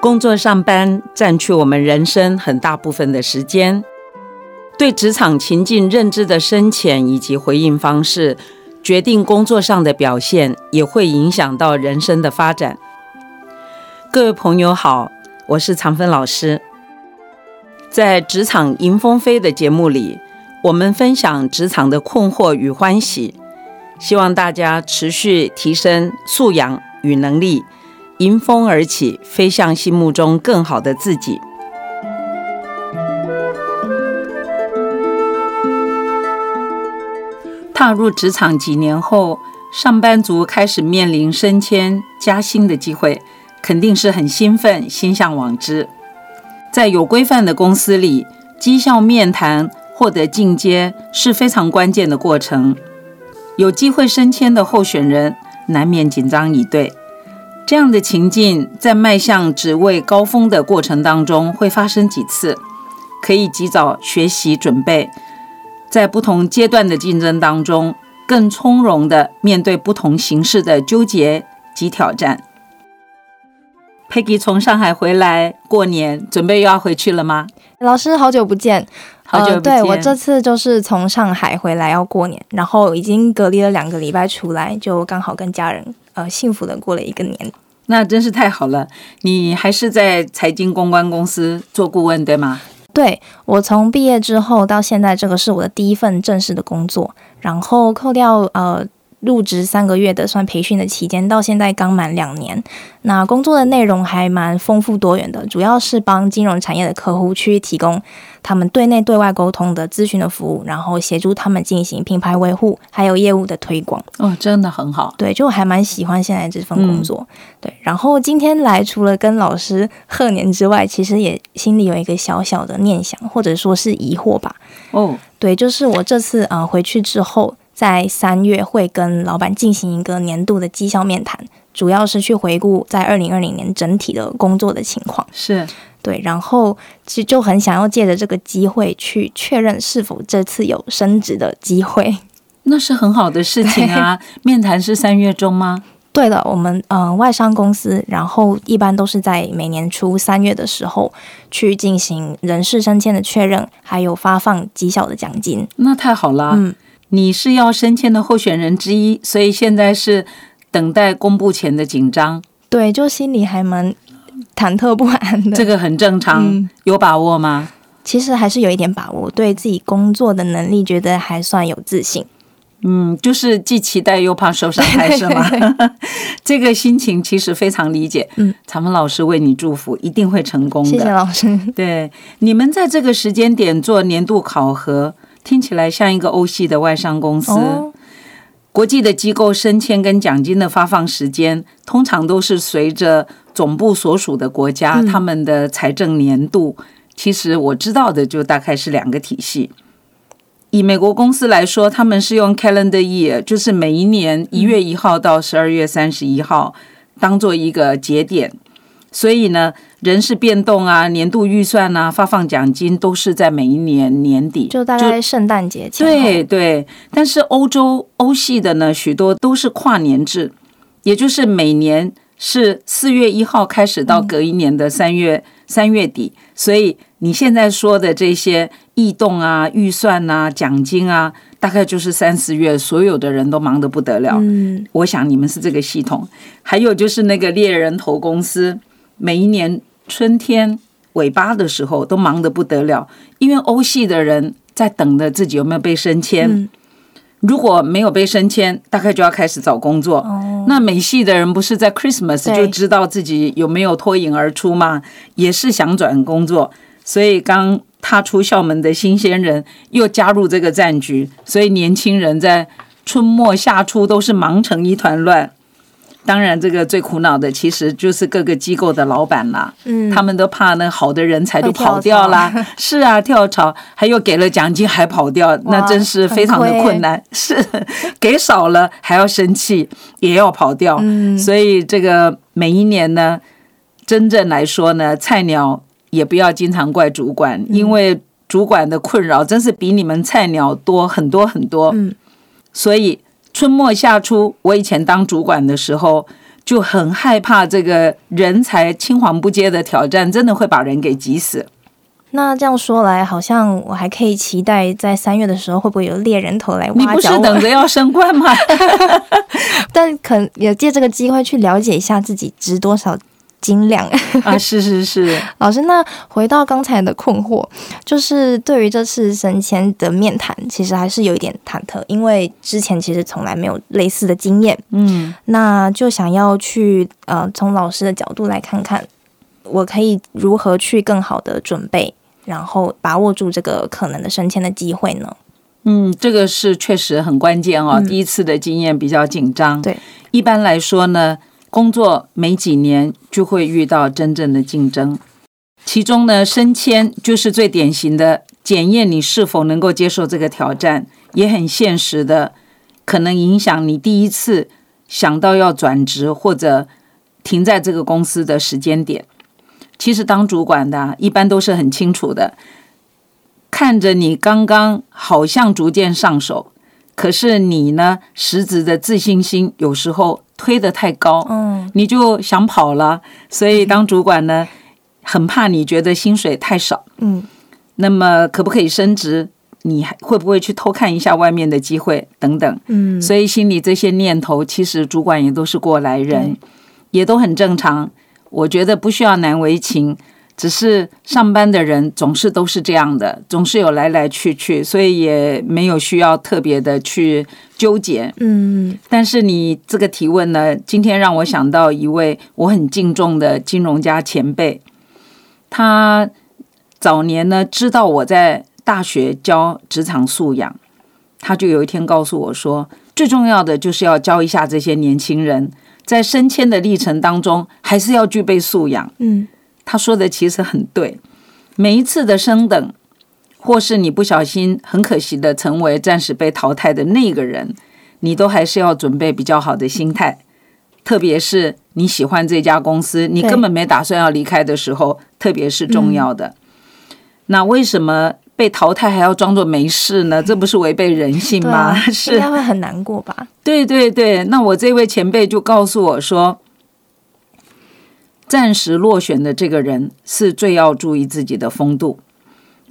工作上班占据我们人生很大部分的时间，对职场情境认知的深浅以及回应方式，决定工作上的表现，也会影响到人生的发展。各位朋友好，我是常芬老师。在《职场迎风飞》的节目里，我们分享职场的困惑与欢喜，希望大家持续提升素养与能力，迎风而起，飞向心目中更好的自己。踏入职场几年后，上班族开始面临升迁加薪的机会，肯定是很兴奋，心向往之。在有规范的公司里，绩效面谈获得进阶是非常关键的过程。有机会升迁的候选人难免紧张以对。这样的情境在迈向职位高峰的过程当中会发生几次，可以及早学习准备，在不同阶段的竞争当中，更从容地面对不同形式的纠结及挑战。Peggy 从上海回来过年，准备又要回去了吗？老师，好久不见，好久不见。对我这次就是从上海回来要过年，然后已经隔离了两个礼拜出来，就刚好跟家人呃幸福的过了一个年。那真是太好了！你还是在财经公关公司做顾问对吗？对我从毕业之后到现在，这个是我的第一份正式的工作，然后扣掉呃。入职三个月的算培训的期间，到现在刚满两年。那工作的内容还蛮丰富多元的，主要是帮金融产业的客户去提供他们对内对外沟通的咨询的服务，然后协助他们进行品牌维护，还有业务的推广。哦，真的很好。对，就还蛮喜欢现在这份工作。对，然后今天来除了跟老师贺年之外，其实也心里有一个小小的念想，或者说是疑惑吧。哦，对，就是我这次啊回去之后。在三月会跟老板进行一个年度的绩效面谈，主要是去回顾在二零二零年整体的工作的情况。是对，然后其实就很想要借着这个机会去确认是否这次有升职的机会。那是很好的事情啊！面谈是三月中吗？对的，我们嗯外商公司，然后一般都是在每年初三月的时候去进行人事升迁的确认，还有发放绩效的奖金。那太好了，嗯。你是要升迁的候选人之一，所以现在是等待公布前的紧张。对，就心里还蛮忐忑不安的。这个很正常，有把握吗？其实还是有一点把握，对自己工作的能力觉得还算有自信。嗯，就是既期待又怕受伤害，是吗？这个心情其实非常理解。嗯，长风老师为你祝福，一定会成功的。谢谢老师。对，你们在这个时间点做年度考核。听起来像一个欧系的外商公司，国际的机构升迁跟奖金的发放时间，通常都是随着总部所属的国家他们的财政年度。其实我知道的就大概是两个体系。以美国公司来说，他们是用 calendar year，就是每一年一月一号到十二月三十一号当做一个节点。所以呢，人事变动啊，年度预算啊，发放奖金都是在每一年年底，就大概圣诞节前。对对，但是欧洲欧系的呢，许多都是跨年制，也就是每年是四月一号开始到隔一年的三月三月底。所以你现在说的这些异动啊、预算啊、奖金啊，大概就是三四月，所有的人都忙得不得了。嗯，我想你们是这个系统，还有就是那个猎人头公司。每一年春天尾巴的时候都忙得不得了，因为欧系的人在等着自己有没有被升迁。如果没有被升迁，大概就要开始找工作。那美系的人不是在 Christmas 就知道自己有没有脱颖而出吗？也是想转工作，所以刚踏出校门的新鲜人又加入这个战局，所以年轻人在春末夏初都是忙成一团乱。当然，这个最苦恼的其实就是各个机构的老板啦，嗯，他们都怕那好的人才都跑掉啦。是啊，跳槽，还有给了奖金还跑掉，那真是非常的困难。是给少了还要生气，也要跑掉。所以这个每一年呢，真正来说呢，菜鸟也不要经常怪主管，因为主管的困扰真是比你们菜鸟多很多很多。嗯，所以。春末夏初，我以前当主管的时候，就很害怕这个人才青黄不接的挑战，真的会把人给急死。那这样说来，好像我还可以期待在三月的时候，会不会有猎人头来你不是？等着要升官吗？但可也借这个机会去了解一下自己值多少斤两。啊，是是是，老师，那回到刚才的困惑，就是对于这次升迁的面谈，其实还是有一点忐忑，因为之前其实从来没有类似的经验。嗯那就想要去呃，从老师的角度来看看，我可以如何去更好的准备，然后把握住这个可能的升迁的机会呢？嗯，这个是确实很关键哦。嗯第一次的经验比较紧张，对，一般来说呢，工作没几年就会遇到真正的竞争，其中呢，升迁就是最典型的检验你是否能够接受这个挑战，也很现实的，可能影响你第一次想到要转职或者停在这个公司的时间点。其实当主管的、一般都是很清楚的，看着你刚刚好像逐渐上手，可是你呢，实质的自信心有时候推得太高，嗯你就想跑了。所以当主管呢，很怕你觉得薪水太少，嗯那么可不可以升职？你还会不会去偷看一下外面的机会等等？嗯，所以心里这些念头，其实主管也都是过来人，也都很正常。我觉得不需要难为情，只是上班的人总是都是这样的，总是有来来去去，所以也没有需要特别的去纠结。嗯但是你这个提问呢，今天让我想到一位我很敬重的金融家前辈，他早年呢知道我在大学教职场素养，他就有一天告诉我说，最重要的就是要教一下这些年轻人，在升迁的历程当中，还是要具备素养。嗯他说的其实很对，每一次的升等，或是你不小心很可惜的成为暂时被淘汰的那个人，你都还是要准备比较好的心态。特别是你喜欢这家公司，你根本没打算要离开的时候，特别是重要的。那为什么被淘汰还要装作没事呢？这不是违背人性吗？啊，应是该会很难过吧？对对对，那我这位前辈就告诉我说，暂时落选的这个人是最要注意自己的风度。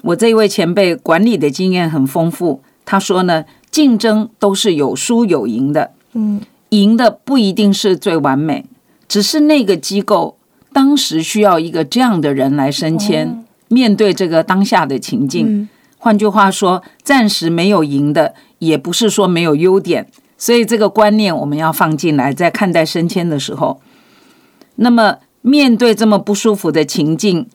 我这位前辈管理的经验很丰富，他说呢，竞争都是有输有赢的，嗯赢的不一定是最完美，只是那个机构当时需要一个这样的人来升迁，面对这个当下的情境。嗯换句话说，暂时没有赢的，也不是说没有优点。所以这个观念我们要放进来，在看待升迁的时候。那么面对这么不舒服的情境，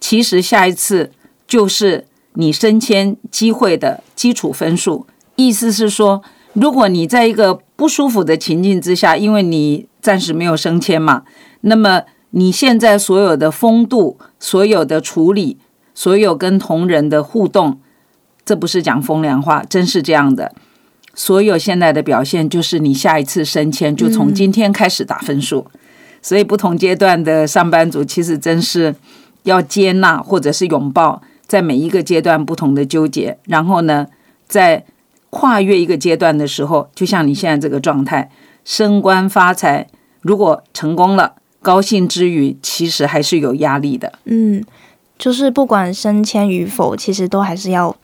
其实下一次就是你升迁机会的基础分数。意思是说，如果你在一个不舒服的情境之下，因为你暂时没有升迁嘛，那么你现在所有的风度、所有的处理、所有跟同仁的互动，这不是讲风凉话，真是这样的。所有现在的表现，就是你下一次升迁就从今天开始打分数。所以不同阶段的上班族，其实真是要接纳或者是拥抱，在每一个阶段不同的纠结。然后呢，在跨越一个阶段的时候，就像你现在这个状态，升官发财，如果成功了，高兴之余，其实还是有压力的。嗯，就是不管升迁与否，其实都还是要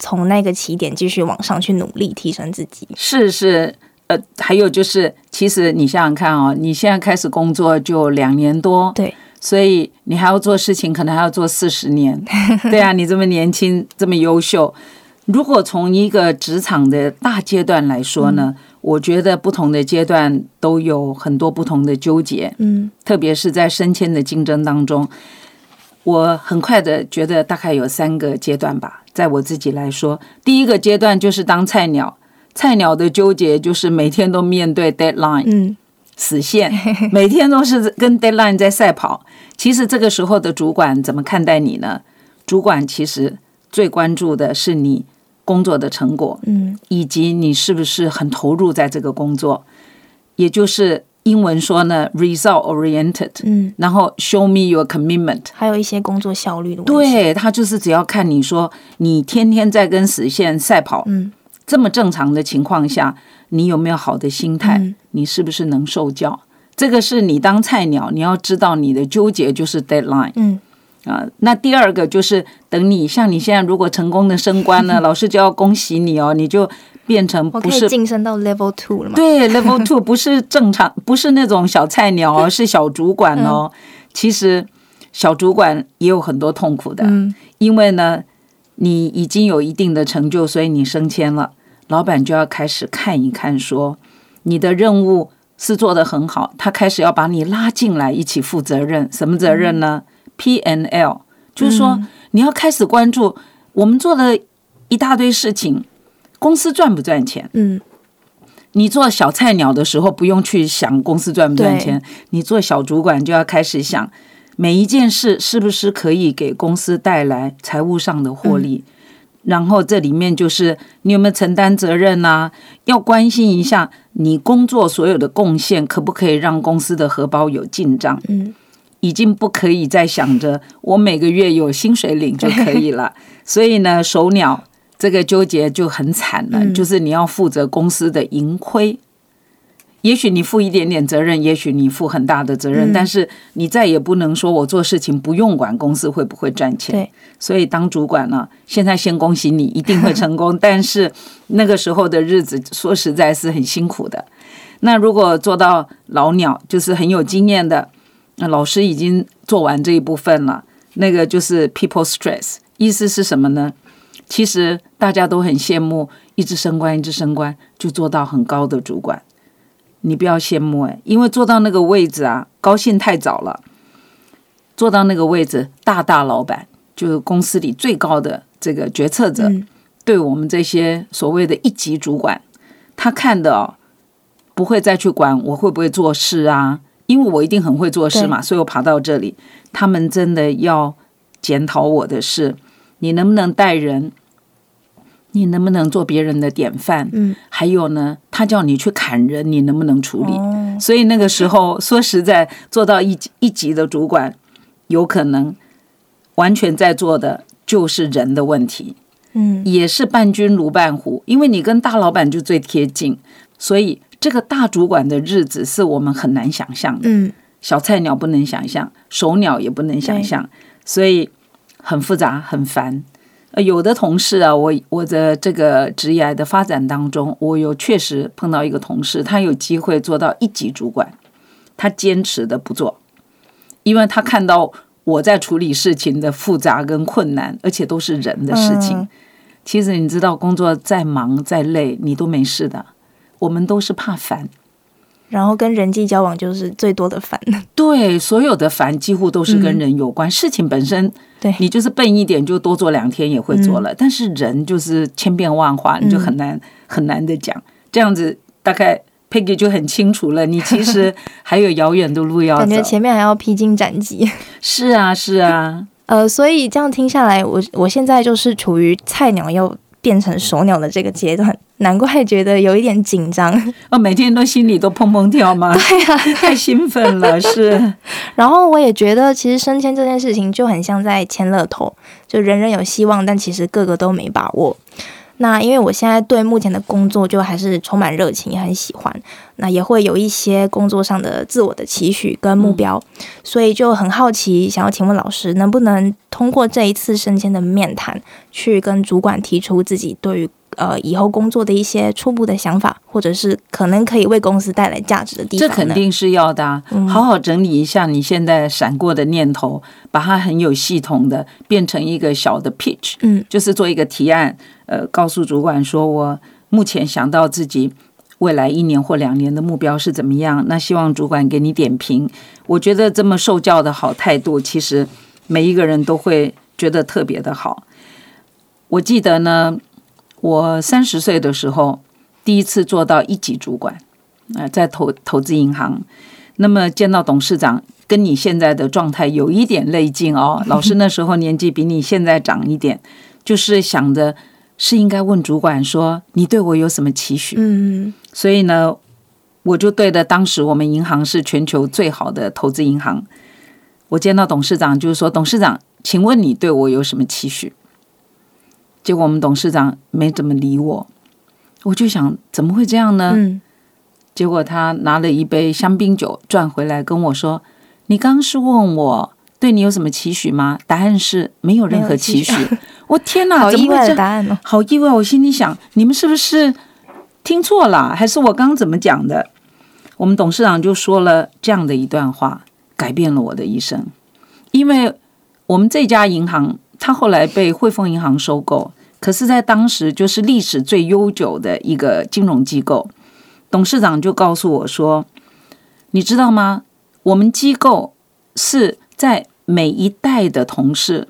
从那个起点继续往上去努力提升自己。是是，呃，还有就是，其实你想想看哦，你现在开始工作就两年多，对，所以你还要做事情，可能还要做四十年。对啊，你这么年轻，这么优秀，如果从一个职场的大阶段来说呢，我觉得不同的阶段都有很多不同的纠结，嗯特别是在升迁的竞争当中。我很快的觉得大概有三个阶段吧，在我自己来说，第一个阶段就是当菜鸟，菜鸟的纠结就是每天都面对 deadline，嗯死线，每天都是跟 deadline 在赛跑。其实这个时候的主管怎么看待你呢？主管其实最关注的是你工作的成果，嗯以及你是不是很投入在这个工作，也就是英文说呢，result oriented，嗯，然后 show me your commitment。还有一些工作效率的问题。，对他就是只要看你说你天天在跟死线赛跑，嗯这么正常的情况下，你有没有好的心态？嗯你是不是能受教？这个是你当菜鸟，你要知道你的纠结就是 deadline。嗯啊，那第二个就是等你像你现在如果成功的升官了，老师就要恭喜你哦，你就变成不是晋升到 Level Two 了吗？对 level two 不是正常，不是那种小菜鸟哦，是小主管哦。其实小主管也有很多痛苦的，嗯因为呢，你已经有一定的成就，所以你升迁了，老板就要开始看一看说你的任务是做得很好，他开始要把你拉进来一起负责任。什么责任呢？P N L，就是说你要开始关注我们做了一大堆事情，公司赚不赚钱。嗯你做小菜鸟的时候，不用去想公司赚不赚钱，你做小主管就要开始想每一件事是不是可以给公司带来财务上的获利。然后这里面就是你有没有承担责任呐、要关心一下你工作所有的贡献，可不可以让公司的荷包有进账？嗯已经不可以再想着我每个月有薪水领就可以了。所以呢，手鸟这个纠结就很惨了，嗯就是你要负责公司的盈亏。也许你负一点点责任，也许你负很大的责任，嗯但是你再也不能说我做事情不用管公司会不会赚钱。对，所以当主管呢，现在先恭喜你，一定会成功。但是那个时候的日子，说实在是很辛苦的。那如果做到老鸟，就是很有经验的，那老师已经做完这一部分了。那个就是 people stress，意思是什么呢？其实大家都很羡慕，一直升官，一直升官，就做到很高的主管。你不要羡慕哎，因为坐到那个位置啊，高兴太早了。坐到那个位置，大大老板就是公司里最高的这个决策者，嗯对我们这些所谓的一级主管，他看的哦，不会再去管我会不会做事啊，因为我一定很会做事嘛，所以我爬到这里。他们真的要检讨我的事，你能不能带人，你能不能做别人的典范，嗯，还有呢，他叫你去砍人，你能不能处理？哦，所以那个时候，说实在，做到一级一级的主管，有可能完全在做的就是人的问题。嗯也是伴君如伴虎，因为你跟大老板就最贴近，所以这个大主管的日子是我们很难想象的。嗯小菜鸟不能想象，手鸟也不能想象，所以很复杂很烦。呃，有的同事啊，我我的这个职业的发展当中，我有确实碰到一个同事，他有机会做到一级主管，他坚持的不做，因为他看到我在处理事情的复杂跟困难，而且都是人的事情。嗯其实你知道，工作再忙再累，你都没事的。我们都是怕烦，然后跟人际交往就是最多的烦。对，所有的烦几乎都是跟人有关。事情本身，对你就是笨一点，就多做两天也会做了。但是人就是千变万化，你就很难、很难的讲。这样子大概 Peggy 就很清楚了，你其实还有遥远的路要走感。觉前面还要披荆斩棘。是啊，是啊，呃，所以这样听下来，我我现在就是处于菜鸟要变成熟鸟的这个阶段，难怪觉得有一点紧张。哦，每天都心里都砰砰跳吗？对呀、太兴奋了，是。然后我也觉得，其实升迁这件事情就很像在签乐透，就人人有希望，但其实个个都没把握。那因为我现在对目前的工作就还是充满热情，也很喜欢，那也会有一些工作上的自我的期许跟目标，所以就很好奇，想要请问老师，能不能通过这一次升迁的面谈，去跟主管提出自己对于呃以后工作的一些初步的想法，或者是可能可以为公司带来价值的地方这？肯定是要的、啊，好好整理一下你现在闪过的念头，把它很有系统的变成一个小的 pitch，嗯，就是做一个提案，呃，告诉主管说我目前想到自己未来一年或两年的目标是怎么样，那希望主管给你点评。我觉得这么受教的好态度，其实每一个人都会觉得特别的好。我记得呢，我三十岁的时候，第一次做到一级主管。呃，在投投资银行，那么见到董事长，跟你现在的状态有一点类近哦。老师那时候年纪比你现在长一点，就是想着是应该问主管说，你对我有什么期许？嗯所以呢，我就对的，当时我们银行是全球最好的投资银行。我见到董事长，就是说，董事长，请问你对我有什么期许？结果我们董事长没怎么理我，我就想，怎么会这样呢？嗯结果他拿了一杯香槟酒转回来跟我说：“你刚刚是问我对你有什么期许吗？答案是没有任何期许。我天哪，好意外的答案哦。好意外！我心里想，你们是不是听错了？还是我刚刚怎么讲的？我们董事长就说了这样的一段话，改变了我的一生。因为我们这家银行，它后来被汇丰银行收购，可是，在当时就是历史最悠久的一个金融机构。董事长就告诉我说：“你知道吗？我们机构是在每一代的同事，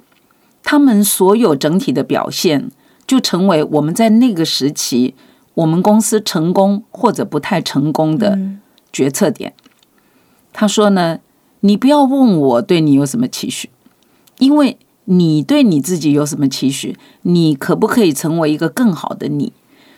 他们所有整体的表现，就成为我们在那个时期我们公司成功或者不太成功的决策点。他说呢，你不要问我对你有什么期许，因为你对你自己有什么期许，你可不可以成为一个更好的你？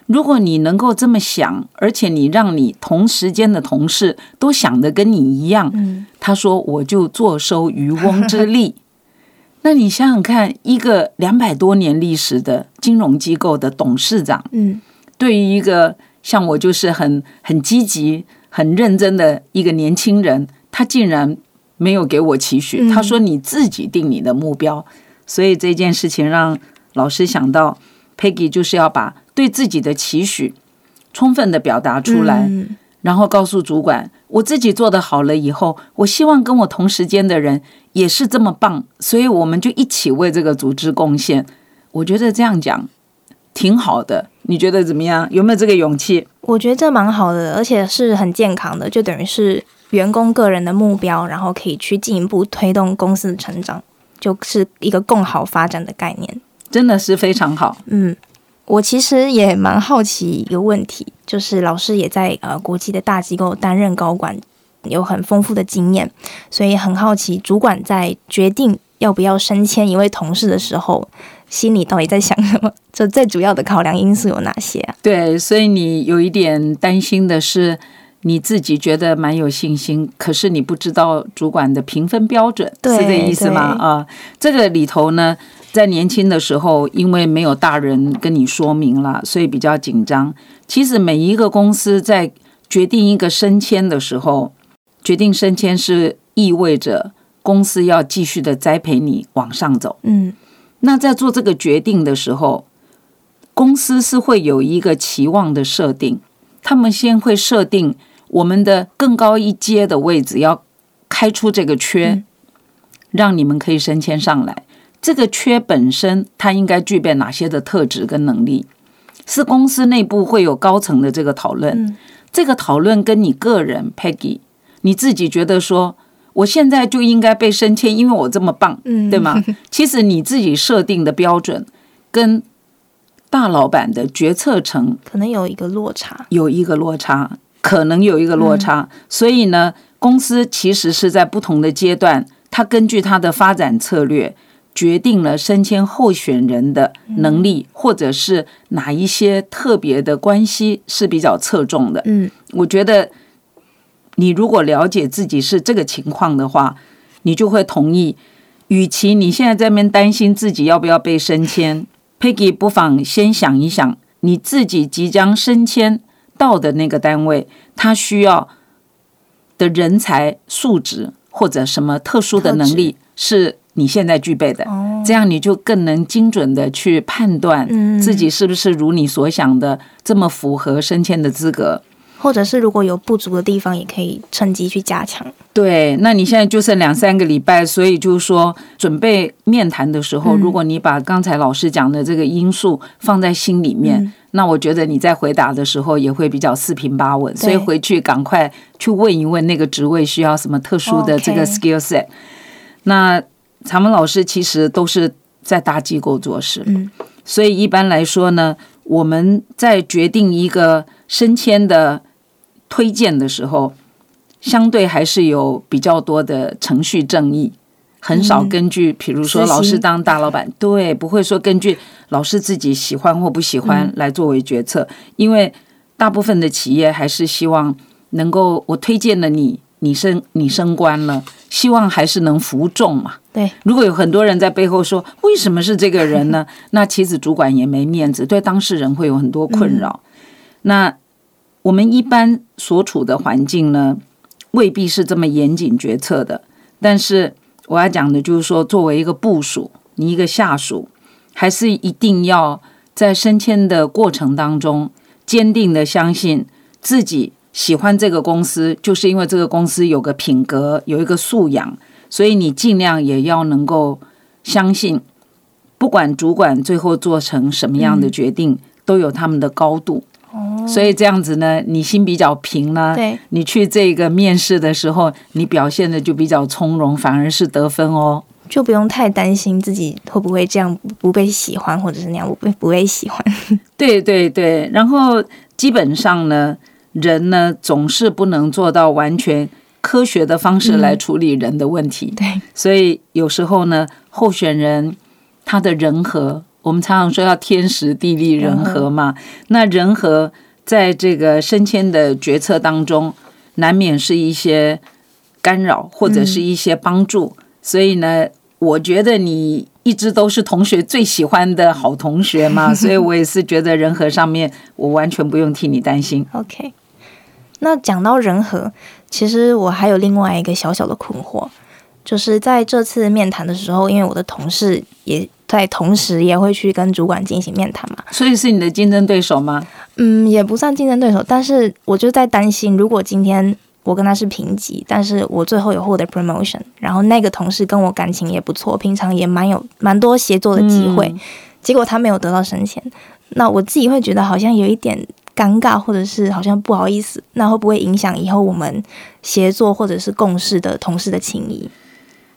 如果你能够这么想，而且你让你同时间的同事都想的跟你一样，他说我就坐收渔翁之利。那你想想看，一个两百多年历史的金融机构的董事长，嗯，对于一个像我就是很很积极、很认真的一个年轻人，他竟然没有给我期许。嗯他说你自己定你的目标，所以这件事情让老师想到，Peggy 就是要把对自己的期许充分的表达出来，嗯然后告诉主管，我自己做的好了以后，我希望跟我同时间的人也是这么棒，所以我们就一起为这个组织贡献。我觉得这样讲挺好的，你觉得怎么样？有没有这个勇气？我觉得这蛮好的，而且是很健康的，就等于是员工个人的目标，然后可以去进一步推动公司的成长，就是一个共好发展的概念。真的是非常好。嗯，我其实也蛮好奇一个问题，就是老师也在呃国际的大机构担任高管，有很丰富的经验，所以很好奇主管在决定要不要升迁一位同事的时候，心里到底在想什么？这最主要的考量因素有哪些啊？对，所以你有一点担心的是，你自己觉得蛮有信心，可是你不知道主管的评分标准，对是这意思吗？啊，这个里头呢，在年轻的时候，因为没有大人跟你说明了，所以比较紧张。其实每一个公司在决定一个升迁的时候，决定升迁是意味着公司要继续的栽培你往上走。嗯那在做这个决定的时候，公司是会有一个期望的设定，他们先会设定我们的更高一阶的位置要开出这个缺，嗯让你们可以升迁上来。这个缺本身它应该具备哪些的特质跟能力，是公司内部会有高层的这个讨论。嗯这个讨论跟你个人 Peggy 你自己觉得说，我现在就应该被升迁，因为我这么棒，嗯对吗？其实你自己设定的标准跟大老板的决策层可能有一个落差。有一个落差，可能有一个落差。所以呢，公司其实是在不同的阶段，它根据它的发展策略，决定了升迁候选人的能力，或者是哪一些特别的关系是比较侧重的。嗯我觉得你如果了解自己是这个情况的话，你就会同意，与其你现在在那边担心自己要不要被升迁，Peggy 不妨先想一想，你自己即将升迁到的那个单位，他需要的人才素质或者什么特殊的能力是你现在具备的，哦这样你就更能精准的去判断嗯自己是不是如你所想的这么符合升迁的资格。或者是如果有不足的地方，也可以趁机去加强。对，那你现在就剩两三个礼拜，所以就是说，准备面谈的时候，嗯如果你把刚才老师讲的这个因素放在心里面，嗯那我觉得你在回答的时候也会比较四平八稳。所以回去赶快去问一问那个职位需要什么特殊的这个 skill set。那咱们老师其实都是在大机构做事，嗯所以一般来说呢，我们在决定一个升迁的推荐的时候，相对还是有比较多的程序正义，很少根据，比如说老师当大老板，对，不会说根据老师自己喜欢或不喜欢嗯来作为决策，因为大部分的企业还是希望能够我推荐了你，你升你升官了，希望还是能服众嘛。对，如果有很多人在背后说为什么是这个人呢？那其实主管也没面子，对当事人会有很多困扰。那我们一般所处的环境呢，未必是这么严谨决策的。但是我要讲的就是说，作为一个部署，你一个下属，还是一定要在升迁的过程当中，坚定的相信自己喜欢这个公司，就是因为这个公司有个品格，有一个素养，所以你尽量也要能够相信，不管主管最后做成什么样的决定，都有他们的高度。所以这样子呢，你心比较平呢，对，你去这个面试的时候，你表现的就比较从容，反而是得分哦。就不用太担心自己会不会这样不被喜欢，或者是那样不被不被喜欢。对对对，然后基本上呢，人呢总是不能做到完全科学的方式来处理人的问题。对，所以有时候呢，候选人他的人和。我们常常说要天时地利人和嘛，那人和在这个升迁的决策当中，难免是一些干扰或者是一些帮助。所以呢，我觉得你一直都是同学最喜欢的好同学嘛，所以我也是觉得人和上面我完全不用替你担心。OK，那讲到人和，其实我还有另外一个小小的困惑，就是在这次面谈的时候，因为我的同事也。在同时也会去跟主管进行面谈嘛，所以是你的竞争对手吗？嗯，也不算竞争对手，但是我就在担心，如果今天我跟他是平级，但是我最后有获得 promotion，然后那个同事跟我感情也不错，平常也蛮有蛮多协作的机会，结果他没有得到升迁，那我自己会觉得好像有一点尴尬，或者是好像不好意思，那会不会影响以后我们协作或者是共事的同事的情谊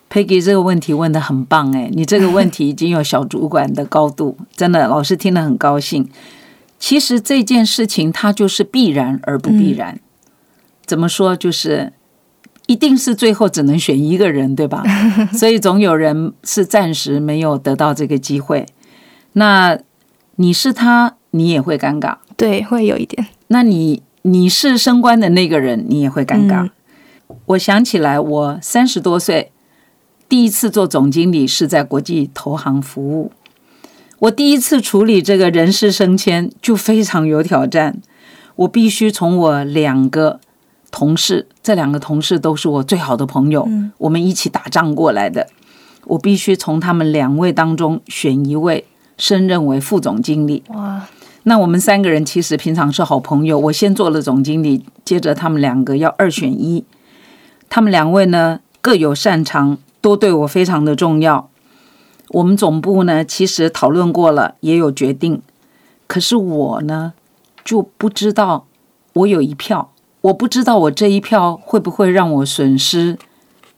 ？Peggy 这个问题问的很棒哎，你这个问题已经有小主管的高度，真的，老师听了很高兴。其实这件事情它就是必然而不必然，怎么说就是一定是最后只能选一个人，对吧？所以总有人是暂时没有得到这个机会。那你是他，你也会尴尬，对，会有一点。那你你是升官的那个人，你也会尴尬。我想起来，我三十多岁。第一次做总经理是在国际投行服务，我第一次处理这个人事升迁就非常有挑战。我必须从我两个同事，这两个同事都是我最好的朋友，我们一起打仗过来的。我必须从他们两位当中选一位升任为副总经理。哇！那我们三个人其实平常是好朋友。我先做了总经理，接着他们两个要二选一。他们两位呢各有擅长。都对我非常的重要。我们总部呢，其实讨论过了，也有决定。可是我呢，就不知道我有一票，我不知道我这一票会不会让我损失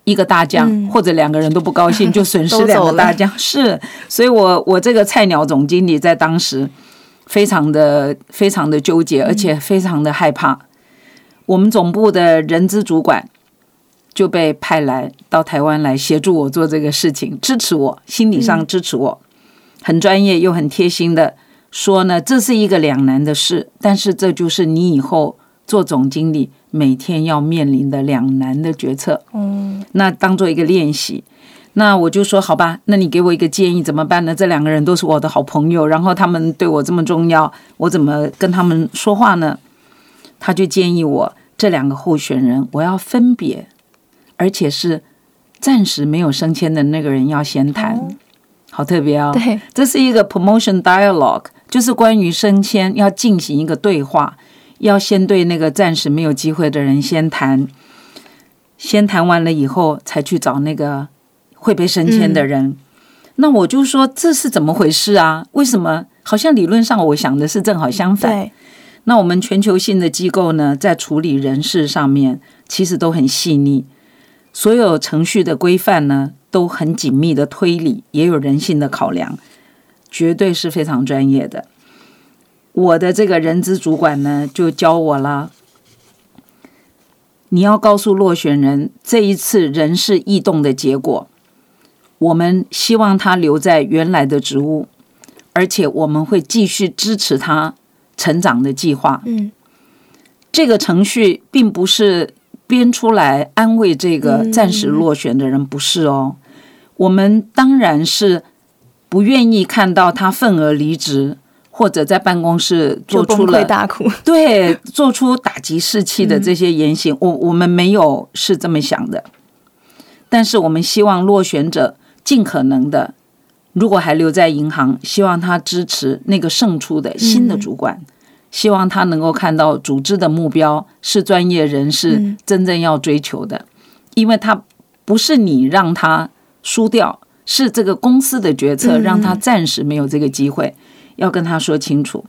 一个大将，或者两个人都不高兴，就损失两个 大将。是，所以我我这个菜鸟总经理在当时非常的非常的纠结，而且非常的害怕。我们总部的人资主管。就被派来到台湾来协助我做这个事情，支持我，心理上支持我，很专业又很贴心的说呢，这是一个两难的事，但是这就是你以后做总经理每天要面临的两难的决策。嗯，那当做一个练习，那我就说好吧，那你给我一个建议怎么办呢？这两个人都是我的好朋友，然后他们对我这么重要，我怎么跟他们说话呢？他就建议我这两个候选人，我要分别。而且是暂时没有升迁的那个人要先谈，好特别哦。对，这是一个 promotion dialogue，就是关于升迁要进行一个对话，要先对那个暂时没有机会的人先谈，先谈完了以后才去找那个会被升迁的人。那我就说这是怎么回事啊？为什么好像理论上我想的是正好相反？那我们全球性的机构呢，在处理人事上面其实都很细腻。所有程序的规范呢，都很紧密的推理，也有人性的考量，绝对是非常专业的。我的这个人资主管呢，就教我了，你要告诉落选人，这一次人事异动的结果，我们希望他留在原来的职务，而且我们会继续支持他成长的计划。嗯，这个程序并不是。编出来安慰这个暂时落选的人不是哦，我们当然是不愿意看到他愤而离职，或者在办公室做出了大哭。对，做出打击士气的这些言行，我我们没有是这么想的，但是我们希望落选者尽可能的，如果还留在银行，希望他支持那个胜出的新的主管，希望他能够看到组织的目标是专业人士真正要追求的，因为他不是你让他输掉，是这个公司的决策让他暂时没有这个机会，要跟他说清楚。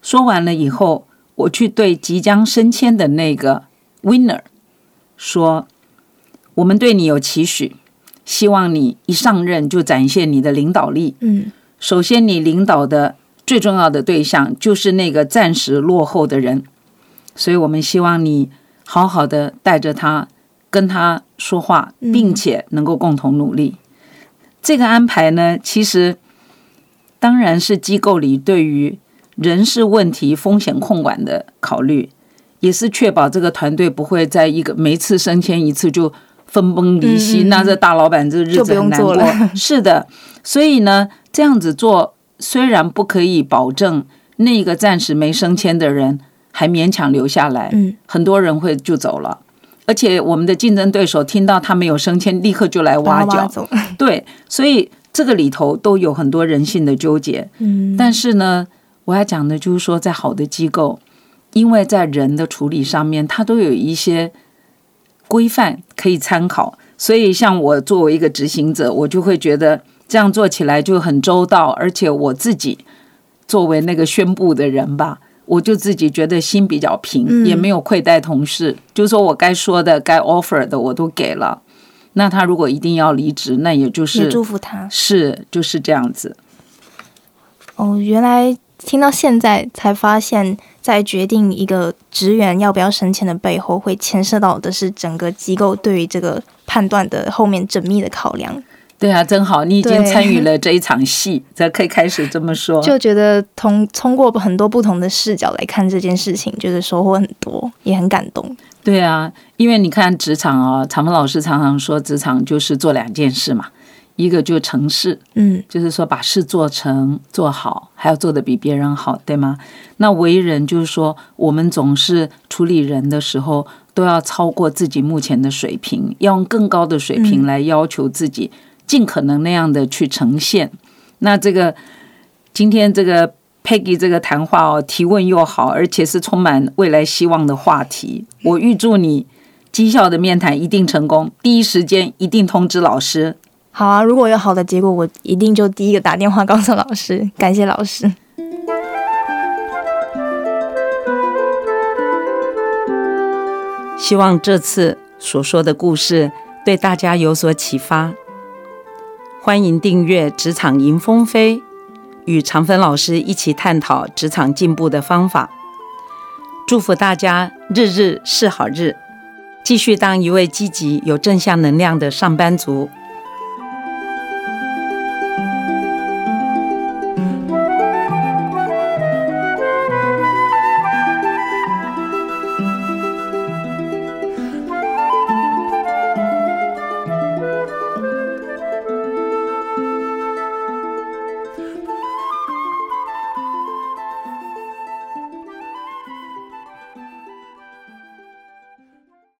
说完了以后，我去对即将升迁的那个 winner 说：“我们对你有期许，希望你一上任就展现你的领导力。嗯首先，你领导的最重要的对象就是那个暂时落后的人，所以我们希望你好好的带着他，跟他说话，并且能够共同努力。这个安排呢，其实当然是机构里对于人事问题风险控管的考虑，也是确保这个团队不会在一个每次升迁一次就分崩离析，嗯嗯嗯那这大老板这个日就不用子很难过做了。是的，所以呢，这样子做虽然不可以保证那个暂时没升迁的人还勉强留下来，嗯，很多人会就走了。而且我们的竞争对手听到他没有升迁，立刻就来挖角。对，所以这个里头都有很多人性的纠结。嗯但是呢，我要讲的就是说，在好的机构，因为在人的处理上面，它都有一些规范可以参考。所以，像我作为一个执行者，我就会觉得这样做起来就很周到，而且我自己作为那个宣布的人吧，我就自己觉得心比较平，嗯也没有亏待同事。就说我该说的、该 offer 的我都给了。那他如果一定要离职，那也就也是祝福他。是就是这样子。哦，原来听到现在才发现，在决定一个职员要不要升迁的背后，会牵涉到的是整个机构对于这个判断的后面缜密的考量。对啊，真好，你已经参与了这一场戏，才可以开始这么说。就觉得通通过很多不同的视角来看这件事情，就是收获很多，也很感动。对啊，因为你看职场啊，常峰老师常常说，职场就是做两件事嘛，一个就成事，嗯就是说把事做成做好，还要做得比别人好，对吗？那为人就是说，我们总是处理人的时候，都要超过自己目前的水平，要用更高的水平来要求自己，尽可能那样的去呈现。那这个今天这个 Peggy 这个谈话哦，提问又好，而且是充满未来希望的话题。我预祝你绩效的面谈一定成功，第一时间一定通知老师。好啊，如果有好的结果，我一定就第一个打电话告诉老师，感谢老师。希望这次所说的故事对大家有所启发。欢迎订阅《职场迎风飞》，与长芬老师一起探讨职场进步的方法。祝福大家日日是好日，继续当一位积极有正向能量的上班族。